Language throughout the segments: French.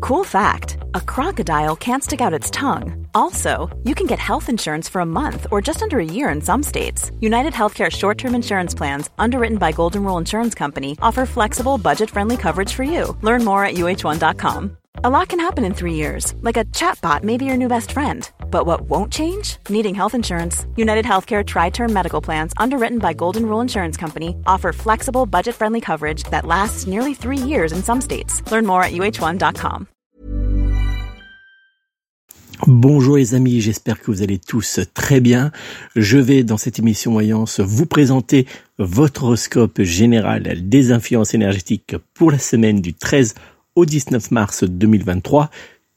Cool fact a crocodile can't stick out its tongue. Also, you can get health insurance for a month or just under a year in some states. United Healthcare short term insurance plans, underwritten by Golden Rule Insurance Company, offer flexible, budget friendly coverage for you. Learn more at uh1.com. A lot can happen in three years, like a chatbot may be your new best friend. But what won't change? Needing health insurance. United Healthcare Tri Term Medical Plans, underwritten by Golden Rule Insurance Company, offer flexible, budget friendly coverage that lasts nearly three years in some states. Learn more at uh1.com. Bonjour les amis, j'espère que vous allez tous très bien. Je vais dans cette émission Voyance vous présenter votre horoscope général des influences énergétiques pour la semaine du 13 au 19 mars 2023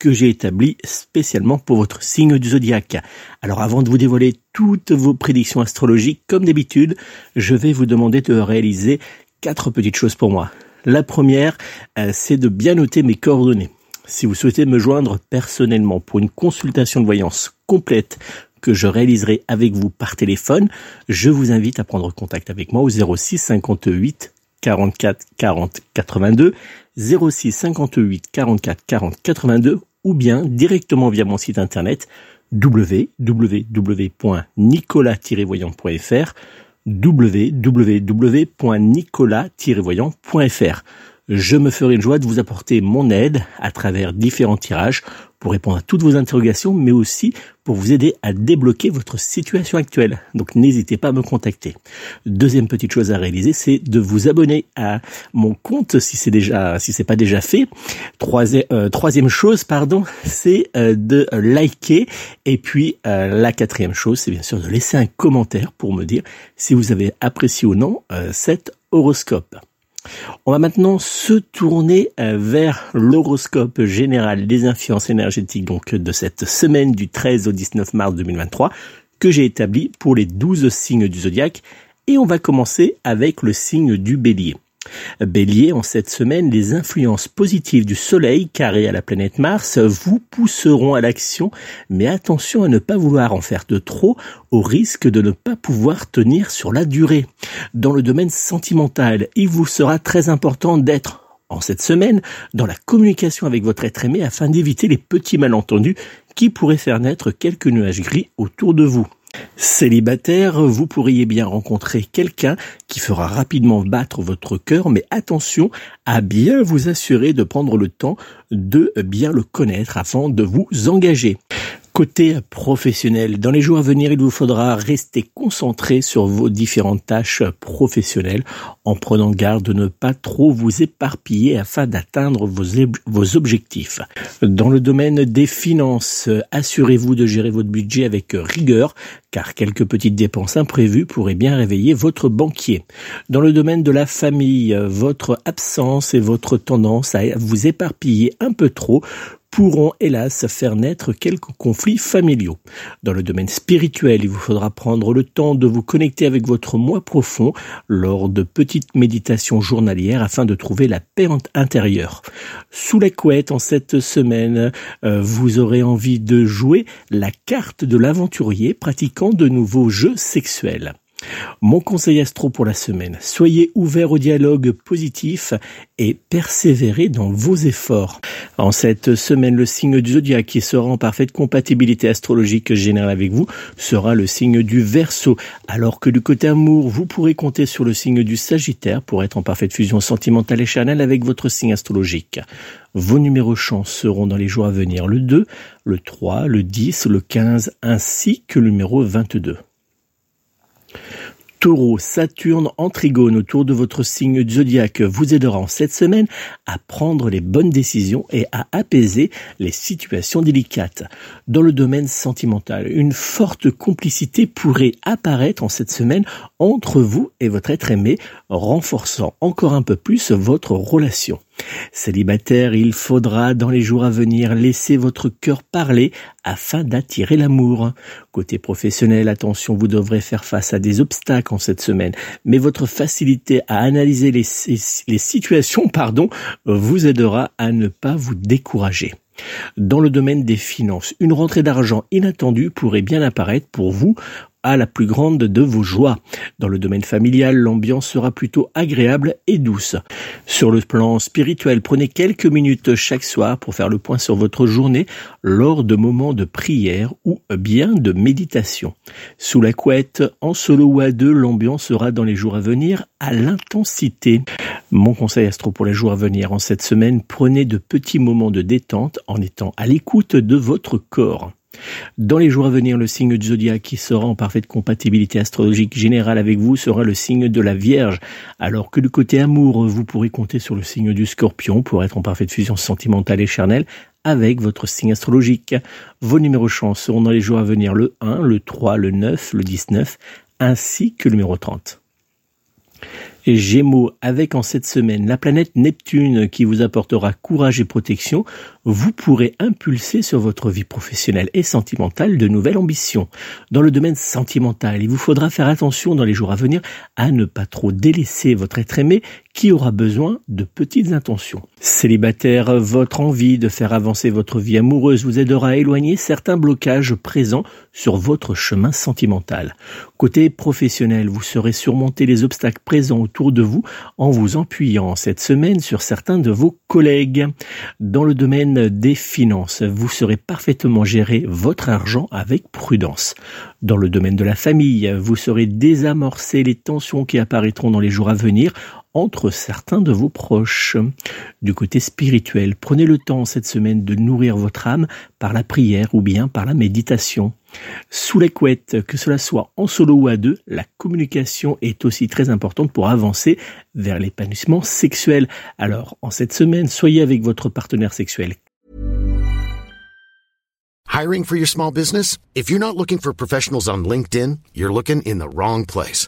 que j'ai établi spécialement pour votre signe du zodiaque. Alors avant de vous dévoiler toutes vos prédictions astrologiques, comme d'habitude, je vais vous demander de réaliser quatre petites choses pour moi. La première, euh, c'est de bien noter mes coordonnées. Si vous souhaitez me joindre personnellement pour une consultation de voyance complète que je réaliserai avec vous par téléphone, je vous invite à prendre contact avec moi au 06 58 44 40 82, 06 58 44 40 82 ou bien directement via mon site internet www.nicolas-voyant.fr www.nicolas-voyant.fr je me ferai une joie de vous apporter mon aide à travers différents tirages pour répondre à toutes vos interrogations, mais aussi pour vous aider à débloquer votre situation actuelle. Donc n'hésitez pas à me contacter. Deuxième petite chose à réaliser, c'est de vous abonner à mon compte si c'est déjà, si c'est pas déjà fait. Troisième, euh, troisième chose, pardon, c'est euh, de liker. Et puis euh, la quatrième chose, c'est bien sûr de laisser un commentaire pour me dire si vous avez apprécié ou non cet horoscope. On va maintenant se tourner euh, vers l'horoscope général des influences énergétiques donc de cette semaine du 13 au 19 mars 2023 que j'ai établi pour les 12 signes du zodiaque et on va commencer avec le signe du bélier. Bélier, en cette semaine, les influences positives du Soleil carré à la planète Mars vous pousseront à l'action, mais attention à ne pas vouloir en faire de trop au risque de ne pas pouvoir tenir sur la durée. Dans le domaine sentimental, il vous sera très important d'être en cette semaine dans la communication avec votre être aimé afin d'éviter les petits malentendus qui pourraient faire naître quelques nuages gris autour de vous. Célibataire, vous pourriez bien rencontrer quelqu'un qui fera rapidement battre votre cœur, mais attention à bien vous assurer de prendre le temps de bien le connaître afin de vous engager. Côté professionnel, dans les jours à venir, il vous faudra rester concentré sur vos différentes tâches professionnelles en prenant garde de ne pas trop vous éparpiller afin d'atteindre vos, objectifs. Dans le domaine des finances, assurez-vous de gérer votre budget avec rigueur car quelques petites dépenses imprévues pourraient bien réveiller votre banquier. Dans le domaine de la famille, votre absence et votre tendance à vous éparpiller un peu trop pourront hélas faire naître quelques conflits familiaux. Dans le domaine spirituel, il vous faudra prendre le temps de vous connecter avec votre moi profond lors de petites méditations journalières afin de trouver la paix intérieure. Sous la couette en cette semaine, euh, vous aurez envie de jouer la carte de l'aventurier pratiquant de nouveaux jeux sexuels. Mon conseil astro pour la semaine, soyez ouvert au dialogue positif et persévérez dans vos efforts. En cette semaine, le signe du zodiaque qui sera en parfaite compatibilité astrologique générale avec vous sera le signe du Verseau, alors que du côté amour, vous pourrez compter sur le signe du Sagittaire pour être en parfaite fusion sentimentale et charnelle avec votre signe astrologique. Vos numéros chance seront dans les jours à venir le 2, le 3, le 10, le 15 ainsi que le numéro 22. Taureau, Saturne en trigone autour de votre signe zodiaque vous aidera en cette semaine à prendre les bonnes décisions et à apaiser les situations délicates. Dans le domaine sentimental, une forte complicité pourrait apparaître en cette semaine entre vous et votre être aimé, renforçant encore un peu plus votre relation. Célibataire, il faudra dans les jours à venir laisser votre cœur parler afin d'attirer l'amour. Côté professionnel, attention, vous devrez faire face à des obstacles en cette semaine, mais votre facilité à analyser les, situations, pardon, vous aidera à ne pas vous décourager. Dans le domaine des finances, une rentrée d'argent inattendue pourrait bien apparaître pour vous à la plus grande de vos joies. Dans le domaine familial, l'ambiance sera plutôt agréable et douce. Sur le plan spirituel, prenez quelques minutes chaque soir pour faire le point sur votre journée lors de moments de prière ou bien de méditation. Sous la couette, en solo ou à deux, l'ambiance sera dans les jours à venir à l'intensité. Mon conseil astro pour les jours à venir en cette semaine, prenez de petits moments de détente en étant à l'écoute de votre corps. Dans les jours à venir, le signe du zodiaque qui sera en parfaite compatibilité astrologique générale avec vous sera le signe de la Vierge, alors que du côté amour, vous pourrez compter sur le signe du Scorpion pour être en parfaite fusion sentimentale et charnelle avec votre signe astrologique. Vos numéros chance seront dans les jours à venir le 1, le 3, le 9, le 19, ainsi que le numéro 30. Gémeaux, avec en cette semaine la planète Neptune qui vous apportera courage et protection, vous pourrez impulser sur votre vie professionnelle et sentimentale de nouvelles ambitions. Dans le domaine sentimental, il vous faudra faire attention dans les jours à venir à ne pas trop délaisser votre être aimé qui aura besoin de petites intentions. Célibataire, votre envie de faire avancer votre vie amoureuse vous aidera à éloigner certains blocages présents sur votre chemin sentimental. Côté professionnel, vous saurez surmonter les obstacles présents autour de vous en vous appuyant cette semaine sur certains de vos collègues. Dans le domaine des finances, vous saurez parfaitement gérer votre argent avec prudence. Dans le domaine de la famille, vous saurez désamorcer les tensions qui apparaîtront dans les jours à venir entre certains de vos proches. Du côté spirituel, prenez le temps cette semaine de nourrir votre âme par la prière ou bien par la méditation. Sous les couettes, que cela soit en solo ou à deux, la communication est aussi très importante pour avancer vers l'épanouissement sexuel. Alors, en cette semaine, soyez avec votre partenaire sexuel. Hiring for your small business? If you're not looking for professionals on LinkedIn, you're looking in the wrong place.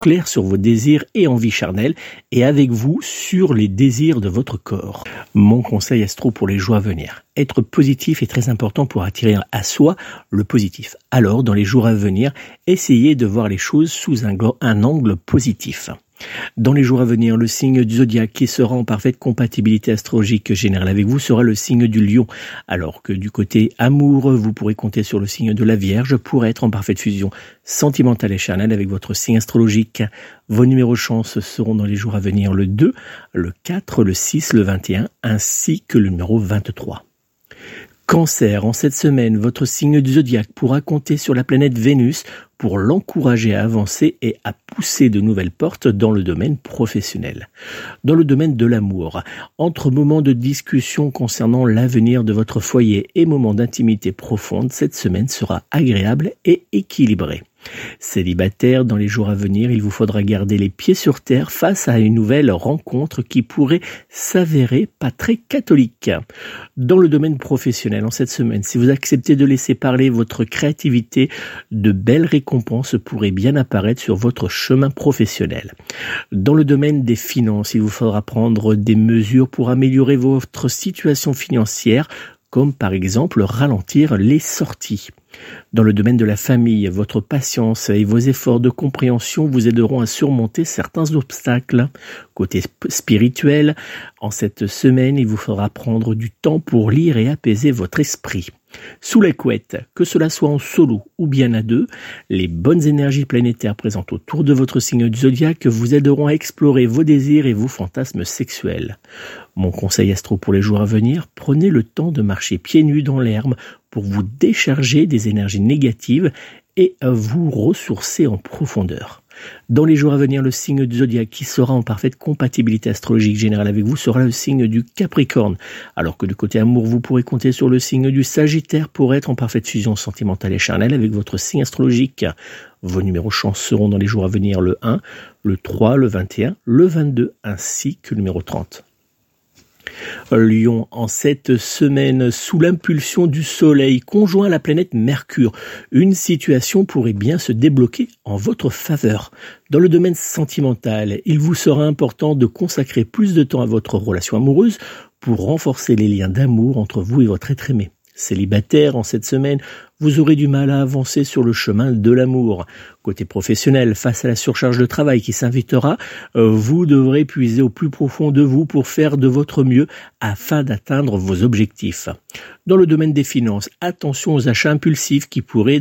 Clair sur vos désirs et envies charnelles et avec vous sur les désirs de votre corps. Mon conseil astro pour les jours à venir. Être positif est très important pour attirer à soi le positif. Alors, dans les jours à venir, essayez de voir les choses sous un, un angle positif. Dans les jours à venir, le signe du zodiaque qui sera en parfaite compatibilité astrologique générale avec vous sera le signe du lion, alors que du côté amour, vous pourrez compter sur le signe de la Vierge pour être en parfaite fusion sentimentale et charnelle avec votre signe astrologique. Vos numéros chance seront dans les jours à venir le 2, le 4, le 6, le 21 ainsi que le numéro 23. Cancer, en cette semaine, votre signe du zodiaque pourra compter sur la planète Vénus pour l'encourager à avancer et à pousser de nouvelles portes dans le domaine professionnel. Dans le domaine de l'amour, entre moments de discussion concernant l'avenir de votre foyer et moments d'intimité profonde, cette semaine sera agréable et équilibrée. Célibataire, dans les jours à venir, il vous faudra garder les pieds sur terre face à une nouvelle rencontre qui pourrait s'avérer pas très catholique. Dans le domaine professionnel, en cette semaine, si vous acceptez de laisser parler votre créativité, de belles récompenses pourraient bien apparaître sur votre chemin professionnel. Dans le domaine des finances, il vous faudra prendre des mesures pour améliorer votre situation financière, comme par exemple ralentir les sorties. Dans le domaine de la famille, votre patience et vos efforts de compréhension vous aideront à surmonter certains obstacles. Côté spirituel, en cette semaine, il vous faudra prendre du temps pour lire et apaiser votre esprit. Sous la couette, que cela soit en solo ou bien à deux, les bonnes énergies planétaires présentes autour de votre signe du zodiaque vous aideront à explorer vos désirs et vos fantasmes sexuels. Mon conseil astro pour les jours à venir, prenez le temps de marcher pieds nus dans l'herbe pour vous décharger des énergies négatives et vous ressourcer en profondeur. Dans les jours à venir, le signe du zodiaque qui sera en parfaite compatibilité astrologique générale avec vous sera le signe du Capricorne, alors que du côté amour, vous pourrez compter sur le signe du Sagittaire pour être en parfaite fusion sentimentale et charnelle avec votre signe astrologique. Vos numéros chance seront dans les jours à venir le 1, le 3, le 21, le 22 ainsi que le numéro 30. Lion, en cette semaine, sous l'impulsion du Soleil conjoint à la planète Mercure, une situation pourrait bien se débloquer en votre faveur. Dans le domaine sentimental, il vous sera important de consacrer plus de temps à votre relation amoureuse pour renforcer les liens d'amour entre vous et votre être aimé. Célibataire en cette semaine, vous aurez du mal à avancer sur le chemin de l'amour. Côté professionnel, face à la surcharge de travail qui s'invitera, euh, vous devrez puiser au plus profond de vous pour faire de votre mieux afin d'atteindre vos objectifs. Dans le domaine des finances, attention aux achats impulsifs qui pourraient,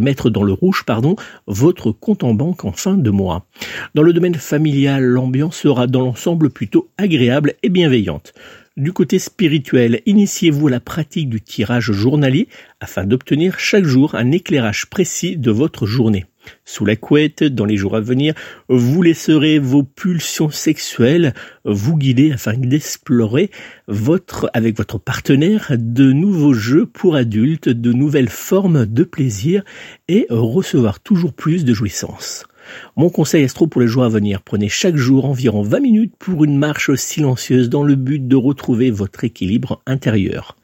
mettre dans le rouge pardon, votre compte en banque en fin de mois. Dans le domaine familial, l'ambiance sera dans l'ensemble plutôt agréable et bienveillante. Du côté spirituel, initiez-vous à la pratique du tirage journalier afin d'obtenir chaque jour un éclairage précis de votre journée. Sous la couette, dans les jours à venir, vous laisserez vos pulsions sexuelles vous guider afin d'explorer votre, avec votre partenaire de nouveaux jeux pour adultes, de nouvelles formes de plaisir et recevoir toujours plus de jouissance. Mon conseil astro pour les jours à venir, prenez chaque jour environ 20 minutes pour une marche silencieuse dans le but de retrouver votre équilibre intérieur.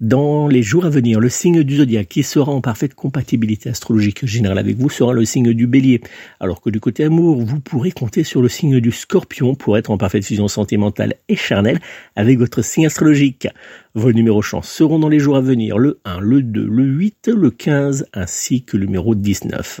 Dans les jours à venir, le signe du zodiaque qui sera en parfaite compatibilité astrologique générale avec vous sera le signe du bélier, alors que du côté amour, vous pourrez compter sur le signe du scorpion pour être en parfaite fusion sentimentale et charnelle avec votre signe astrologique. Vos numéros chance seront dans les jours à venir le 1, le 2, le 8, le 15 ainsi que le numéro 19.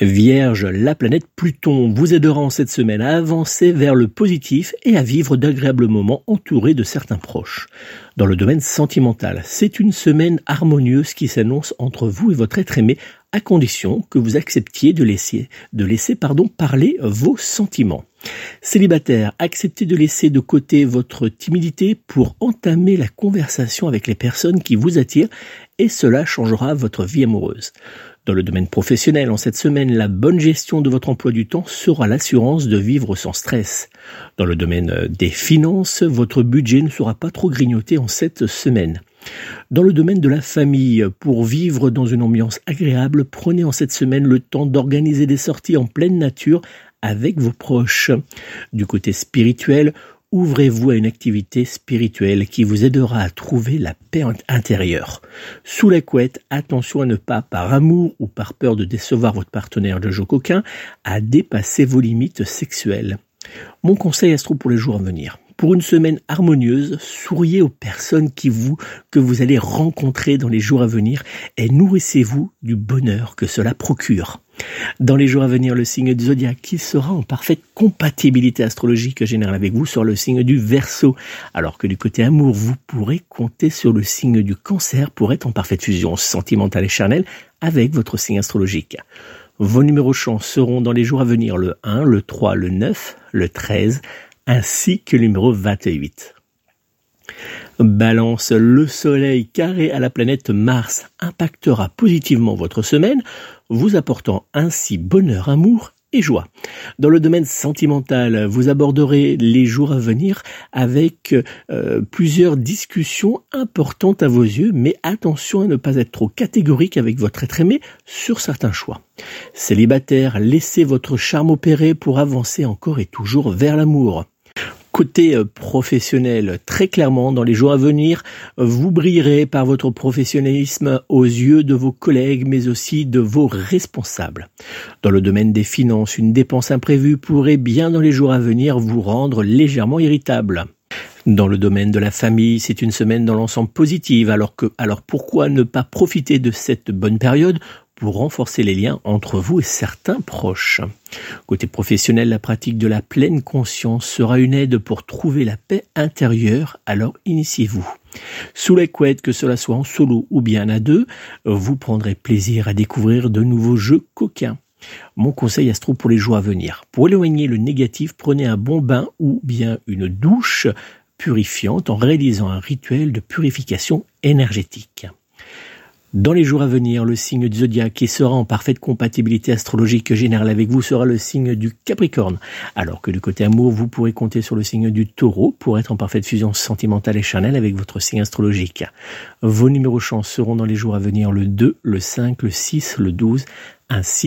Vierge, la planète Pluton vous aidera en cette semaine à avancer vers le positif et à vivre d'agréables moments entourés de certains proches. Dans le domaine sentimental, c'est une semaine harmonieuse qui s'annonce entre vous et votre être aimé à condition que vous acceptiez de laisser, de laisser pardon, parler vos sentiments. Célibataire, acceptez de laisser de côté votre timidité pour entamer la conversation avec les personnes qui vous attirent et cela changera votre vie amoureuse. Dans le domaine professionnel, en cette semaine, la bonne gestion de votre emploi du temps sera l'assurance de vivre sans stress. Dans le domaine euh, des finances, votre budget ne sera pas trop grignoté en cette semaine. Dans le domaine de la famille, pour vivre dans une ambiance agréable, prenez en cette semaine le temps d'organiser des sorties en pleine nature avec vos proches. Du côté spirituel, ouvrez-vous à une activité spirituelle qui vous aidera à trouver la paix intérieure. Sous la couette, attention à ne pas, par amour ou par peur de décevoir votre partenaire de jeu coquin, à dépasser vos limites sexuelles. Mon conseil astro pour les jours à venir. Pour une semaine harmonieuse, souriez aux personnes que vous allez rencontrer dans les jours à venir et nourrissez-vous du bonheur que cela procure. Dans les jours à venir, le signe du zodiaque qui sera en parfaite compatibilité astrologique générale avec vous sur le signe du Verseau, alors que du côté amour, vous pourrez compter sur le signe du Cancer pour être en parfaite fusion sentimentale et charnelle avec votre signe astrologique. Vos numéros chance seront dans les jours à venir le 1, le 3, le 9, le 13, ainsi que le numéro 28. Balance, le soleil carré à la planète Mars impactera positivement votre semaine, vous apportant ainsi bonheur, amour et joie. Dans le domaine sentimental, vous aborderez les jours à venir avec euh, plusieurs discussions importantes à vos yeux, mais attention à ne pas être trop catégorique avec votre être aimé sur certains choix. Célibataire, laissez votre charme opérer pour avancer encore et toujours vers l'amour. Côté euh, professionnel, très clairement, dans les jours à venir, vous brillerez par votre professionnalisme aux yeux de vos collègues, mais aussi de vos responsables. Dans le domaine des finances, une dépense imprévue pourrait bien dans les jours à venir vous rendre légèrement irritable. Dans le domaine de la famille, c'est une semaine dans l'ensemble positive, alors que, alors pourquoi ne pas profiter de cette bonne période pour renforcer les liens entre vous et certains proches. Côté professionnel, la pratique de la pleine conscience sera une aide pour trouver la paix intérieure, alors initiez-vous. Sous la couette, que cela soit en solo ou bien à deux, vous prendrez plaisir à découvrir de nouveaux jeux coquins. Mon conseil astro pour les jours à venir. Pour éloigner le négatif, prenez un bon bain ou bien une douche purifiante en réalisant un rituel de purification énergétique. Dans les jours à venir, le signe du zodiaque qui sera en parfaite compatibilité astrologique générale avec vous sera le signe du Capricorne, alors que du côté amour, vous pourrez compter sur le signe du Taureau pour être en parfaite fusion sentimentale et charnelle avec votre signe astrologique. Vos numéros chance seront dans les jours à venir le 2, le 5, le 6, le 12, ainsi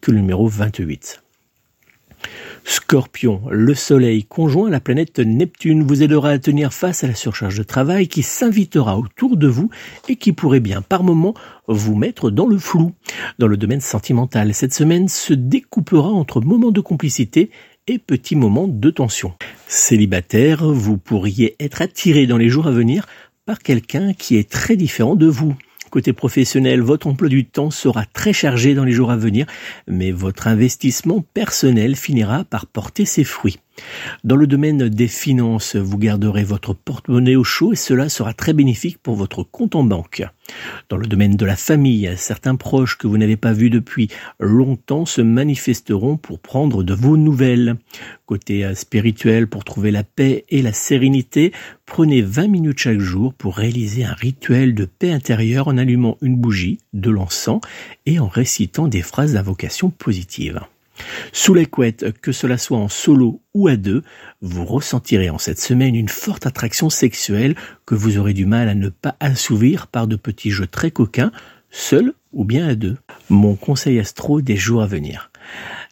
Que numéro 28. Scorpion, le Soleil conjoint à la planète Neptune vous aidera à tenir face à la surcharge de travail qui s'invitera autour de vous et qui pourrait bien par moment vous mettre dans le flou. Dans le domaine sentimental, cette semaine se découpera entre moments de complicité et petits moments de tension. Célibataire, vous pourriez être attiré dans les jours à venir par quelqu'un qui est très différent de vous. Côté professionnel, votre emploi du temps sera très chargé dans les jours à venir, mais votre investissement personnel finira par porter ses fruits. Dans le domaine des finances, vous garderez votre porte-monnaie au chaud et cela sera très bénéfique pour votre compte en banque. Dans le domaine de la famille, certains proches que vous n'avez pas vus depuis longtemps se manifesteront pour prendre de vos nouvelles. Côté euh, spirituel, pour trouver la paix et la sérénité, prenez 20 minutes chaque jour pour réaliser un rituel de paix intérieure en allumant une bougie, de l'encens et en récitant des phrases d'invocation positive. Sous les couettes, que cela soit en solo ou à deux, vous ressentirez en cette semaine une forte attraction sexuelle que vous aurez du mal à ne pas assouvir par de petits jeux très coquins, seul ou bien à deux. Mon conseil astro des jours à venir.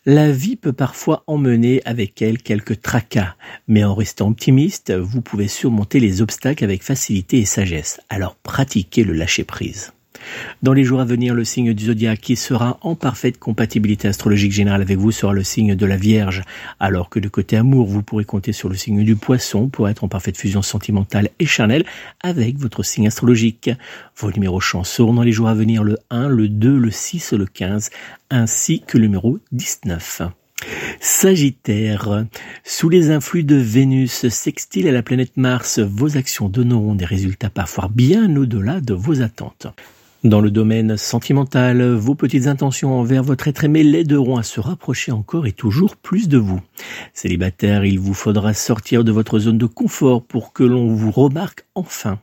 La vie peut parfois emmener avec elle quelques tracas, mais en restant optimiste, vous pouvez surmonter les obstacles avec facilité et sagesse. Alors pratiquez le lâcher prise. Dans les jours à venir, le signe du zodiaque qui sera en parfaite compatibilité astrologique générale avec vous sera le signe de la Vierge, alors que de côté amour, vous pourrez compter sur le signe du Poisson pour être en parfaite fusion sentimentale et charnelle avec votre signe astrologique. Vos numéros chance seront dans les jours à venir le 1, le 2, le 6, le 15, ainsi que le numéro 19. Sagittaire, sous les influx de Vénus sextile à la planète Mars, vos actions donneront des résultats parfois bien au-delà de vos attentes. Dans le domaine sentimental, vos petites intentions envers votre être aimé l'aideront à se rapprocher encore et toujours plus de vous. Célibataire, il vous faudra sortir de votre zone de confort pour que l'on vous remarque enfin.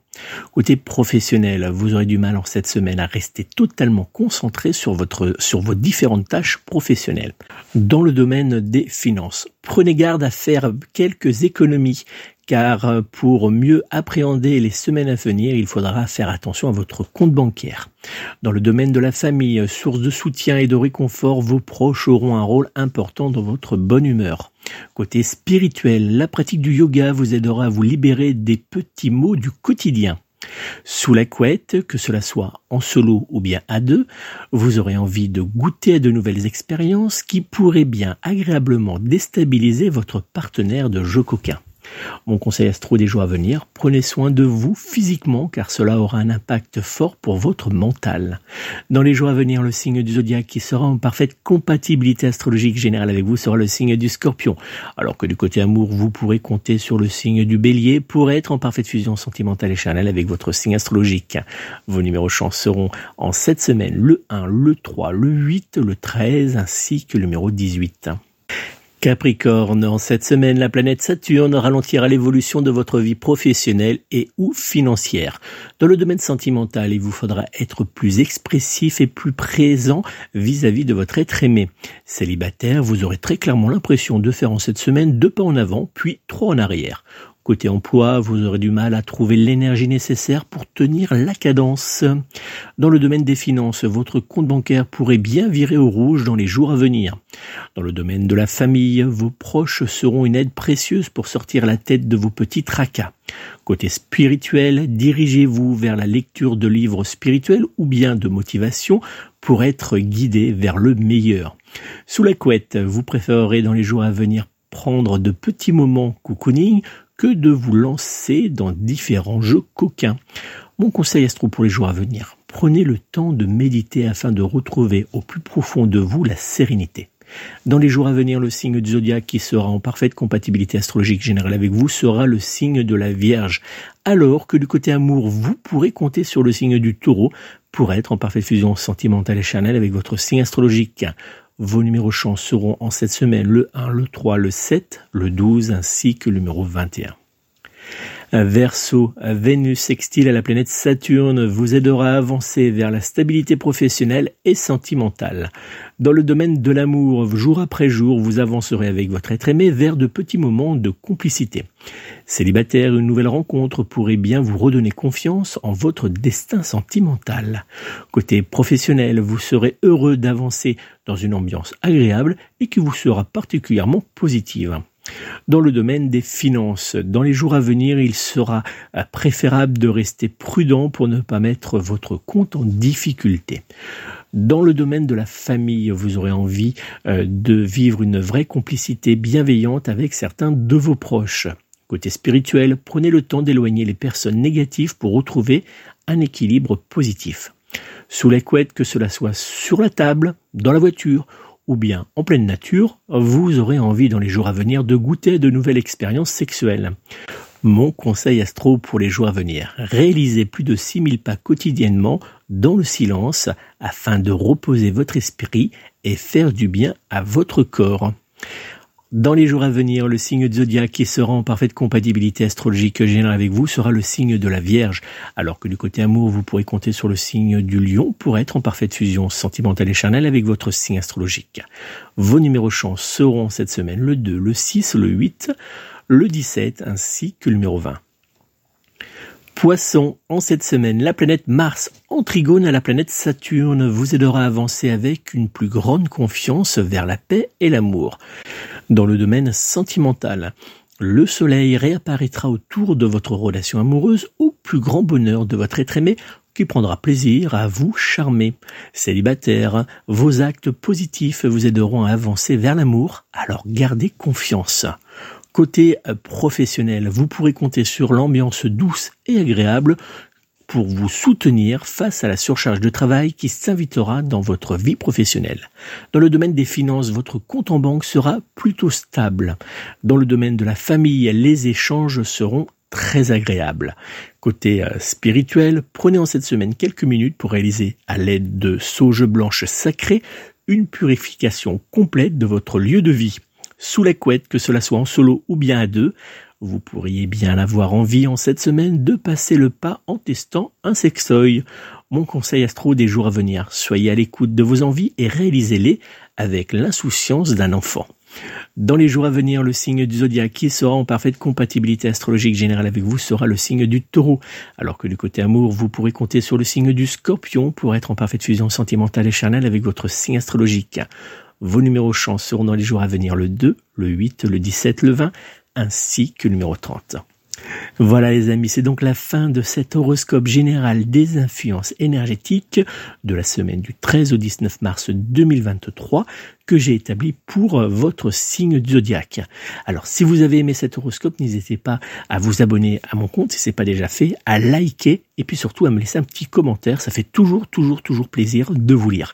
Côté professionnel, vous aurez du mal en cette semaine à rester totalement concentré sur votre, sur vos différentes tâches professionnelles. Dans le domaine des finances, prenez garde à faire quelques économies car euh, pour mieux appréhender les semaines à venir, il faudra faire attention à votre compte bancaire. Dans le domaine de la famille, source de soutien et de réconfort, vos proches auront un rôle important dans votre bonne humeur. Côté spirituel, la pratique du yoga vous aidera à vous libérer des petits maux du quotidien. Sous la couette, que cela soit en solo ou bien à deux, vous aurez envie de goûter à de nouvelles expériences qui pourraient bien agréablement déstabiliser votre partenaire de jeu coquin. Mon conseil astro des jours à venir, prenez soin de vous physiquement car cela aura un impact fort pour votre mental. Dans les jours à venir, le signe du zodiaque qui sera en parfaite compatibilité astrologique générale avec vous sera le signe du scorpion. Alors que du côté amour, vous pourrez compter sur le signe du bélier pour être en parfaite fusion sentimentale et charnelle avec votre signe astrologique. Vos numéros chance seront en cette semaine le 1, le 3, le 8, le 13 ainsi que le numéro 18. Capricorne, en cette semaine, la planète Saturne ralentira l'évolution de votre vie professionnelle et ou financière. Dans le domaine sentimental, il vous faudra être plus expressif et plus présent vis-à-vis de votre être aimé. Célibataire, vous aurez très clairement l'impression de faire en cette semaine deux pas en avant, puis trois en arrière. Côté emploi, vous aurez du mal à trouver l'énergie nécessaire pour tenir la cadence. Dans le domaine des finances, votre compte bancaire pourrait bien virer au rouge dans les jours à venir. Dans le domaine de la famille, vos proches seront une aide précieuse pour sortir la tête de vos petits tracas. Côté spirituel, dirigez-vous vers la lecture de livres spirituels ou bien de motivation pour être guidé vers le meilleur. Sous la couette, vous préférerez dans les jours à venir prendre de petits moments cocooning que de vous lancer dans différents jeux coquins. Mon conseil astro pour les jours à venir, prenez le temps de méditer afin de retrouver au plus profond de vous la sérénité. Dans les jours à venir, le signe du zodiaque qui sera en parfaite compatibilité astrologique générale avec vous sera le signe de la Vierge, alors que du côté amour, vous pourrez compter sur le signe du taureau pour être en parfaite fusion sentimentale et charnelle avec votre signe astrologique. Vos numéros chance seront en cette semaine le 1, le 3, le 7, le 12 ainsi que le numéro 21. Verseau, Vénus sextile à la planète Saturne vous aidera à avancer vers la stabilité professionnelle et sentimentale. Dans le domaine de l'amour, jour après jour, vous avancerez avec votre être aimé vers de petits moments de complicité. Célibataire, une nouvelle rencontre pourrait bien vous redonner confiance en votre destin sentimental. Côté professionnel, vous serez heureux d'avancer dans une ambiance agréable et qui vous sera particulièrement positive. Dans le domaine des finances, dans les jours à venir, il sera euh, préférable de rester prudent pour ne pas mettre votre compte en difficulté. Dans le domaine de la famille, vous aurez envie euh, de vivre une vraie complicité bienveillante avec certains de vos proches. Côté spirituel, prenez le temps d'éloigner les personnes négatives pour retrouver un équilibre positif. Sous la couette, que cela soit sur la table, dans la voiture ou bien en pleine nature, vous aurez envie dans les jours à venir de goûter de nouvelles expériences sexuelles. Mon conseil astro pour les jours à venir, réalisez plus de 6000 pas quotidiennement dans le silence afin de reposer votre esprit et faire du bien à votre corps. Dans les jours à venir, le signe de zodiaque qui sera en parfaite compatibilité astrologique générale avec vous sera le signe de la Vierge, alors que du côté amour, vous pourrez compter sur le signe du Lion pour être en parfaite fusion sentimentale et charnelle avec votre signe astrologique. Vos numéros chance seront cette semaine le 2, le 6, le 8, le 17 ainsi que le numéro 20. Poisson, en cette semaine, la planète Mars en trigone à la planète Saturne vous aidera à avancer avec une plus grande confiance vers la paix et l'amour. Dans le domaine sentimental, le soleil réapparaîtra autour de votre relation amoureuse au plus grand bonheur de votre être aimé qui prendra plaisir à vous charmer. Célibataire, vos actes positifs vous aideront à avancer vers l'amour, alors gardez confiance. Côté professionnel, vous pourrez compter sur l'ambiance douce et agréable pour vous soutenir face à la surcharge de travail qui s'invitera dans votre vie professionnelle. Dans le domaine des finances, votre compte en banque sera plutôt stable. Dans le domaine de la famille, les échanges seront très agréables. Côté euh, spirituel, prenez en cette semaine quelques minutes pour réaliser à l'aide de sauge blanche sacrée une purification complète de votre lieu de vie. Sous la couette, que cela soit en solo ou bien à deux, vous pourriez bien avoir envie en cette semaine de passer le pas en testant un sextoy. Mon conseil astro des jours à venir, soyez à l'écoute de vos envies et réalisez-les avec l'insouciance d'un enfant. Dans les jours à venir, le signe du zodiaque qui sera en parfaite compatibilité astrologique générale avec vous sera le signe du taureau, alors que du côté amour, vous pourrez compter sur le signe du scorpion pour être en parfaite fusion sentimentale et charnelle avec votre signe astrologique. Vos numéros chance seront dans les jours à venir le 2, le 8, le 17, le 20, ainsi que le numéro 30. Voilà les amis, c'est donc la fin de cet horoscope général des influences énergétiques de la semaine du 13 au 19 mars 2023 que j'ai établi pour votre signe du zodiaque. Alors si vous avez aimé cet horoscope, n'hésitez pas à vous abonner à mon compte si ce n'est pas déjà fait, à liker et puis surtout à me laisser un petit commentaire, ça fait toujours toujours toujours plaisir de vous lire.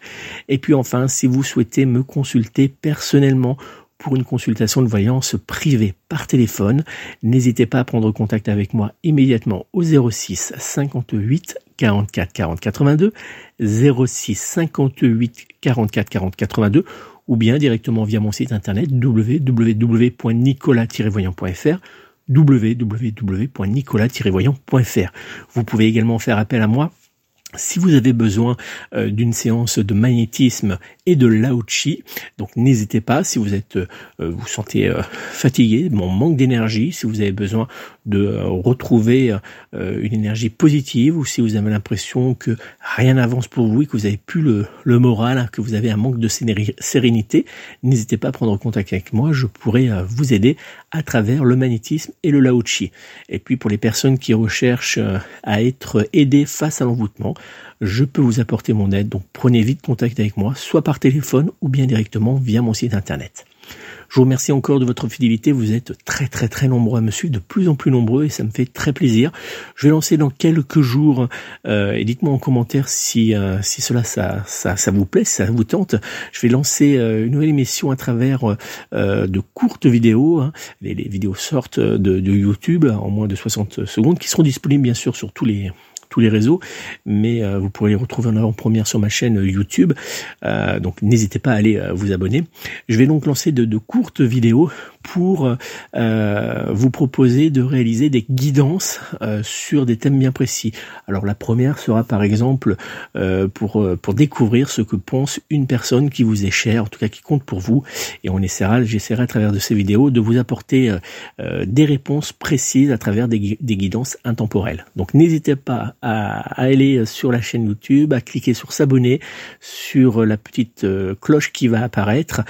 Et puis enfin, si vous souhaitez me consulter personnellement pour une consultation de voyance privée par téléphone. N'hésitez pas à prendre contact avec moi immédiatement au 06 58 44 40 82, 06 58 44 40 82 ou bien directement via mon site internet www.nicolas-voyant.fr www.nicolas-voyant.fr. Vous pouvez également faire appel à moi si vous avez besoin euh, d'une séance de magnétisme et de Chi, donc n'hésitez pas. Si vous êtes, euh, vous sentez euh, fatigué, mon manque d'énergie, si vous avez besoin de retrouver une énergie positive, ou si vous avez l'impression que rien n'avance pour vous et que vous avez plus le, moral, hein, que vous avez un manque de sérénité, n'hésitez pas à prendre contact avec moi. Je pourrais vous aider à travers le magnétisme et le Chi. Et puis pour les personnes qui recherchent à être aidées face à l'envoûtement, je peux vous apporter mon aide. Donc prenez vite contact avec moi, soit par téléphone ou bien directement via mon site internet. Je vous remercie encore de votre fidélité. Vous êtes très très très nombreux à me suivre, de plus en plus nombreux et ça me fait très plaisir. Je vais lancer dans quelques jours euh, et dites-moi en commentaire si euh, si cela ça, ça vous plaît, ça vous tente. Je vais lancer euh, une nouvelle émission à travers de courtes vidéos. Hein. Les, vidéos sortent de, de YouTube en moins de 60 secondes qui seront disponibles bien sûr sur tous les tous les réseaux, mais euh, vous pourrez les retrouver en avant-première sur ma chaîne euh, YouTube. Euh, donc n'hésitez pas à aller vous abonner. Je vais donc lancer de, de courtes vidéos pour euh, vous proposer de réaliser des guidances euh, sur des thèmes bien précis. Alors la première sera par exemple euh, pour pour découvrir ce que pense une personne qui vous est chère, en tout cas qui compte pour vous, et on essaiera, j'essaierai à travers de ces vidéos de vous apporter des réponses précises à travers des, des guidances intemporelles. Donc n'hésitez pas à, à, aller sur la chaîne YouTube, à cliquer sur s'abonner, sur la petite cloche qui va apparaître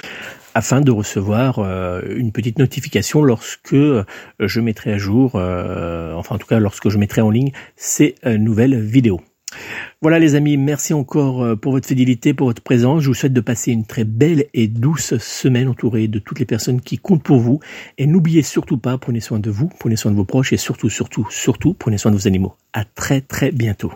afin de recevoir euh, une petite notification lorsque euh, je mettrai à jour, euh, enfin en tout cas lorsque je mettrai en ligne ces nouvelles vidéos. Voilà les amis, merci encore pour votre fidélité, pour votre présence. Je vous souhaite de passer une très belle et douce semaine entourée de toutes les personnes qui comptent pour vous. Et n'oubliez surtout pas, prenez soin de vous, prenez soin de vos proches et surtout, surtout, surtout, prenez soin de vos animaux. À très très bientôt.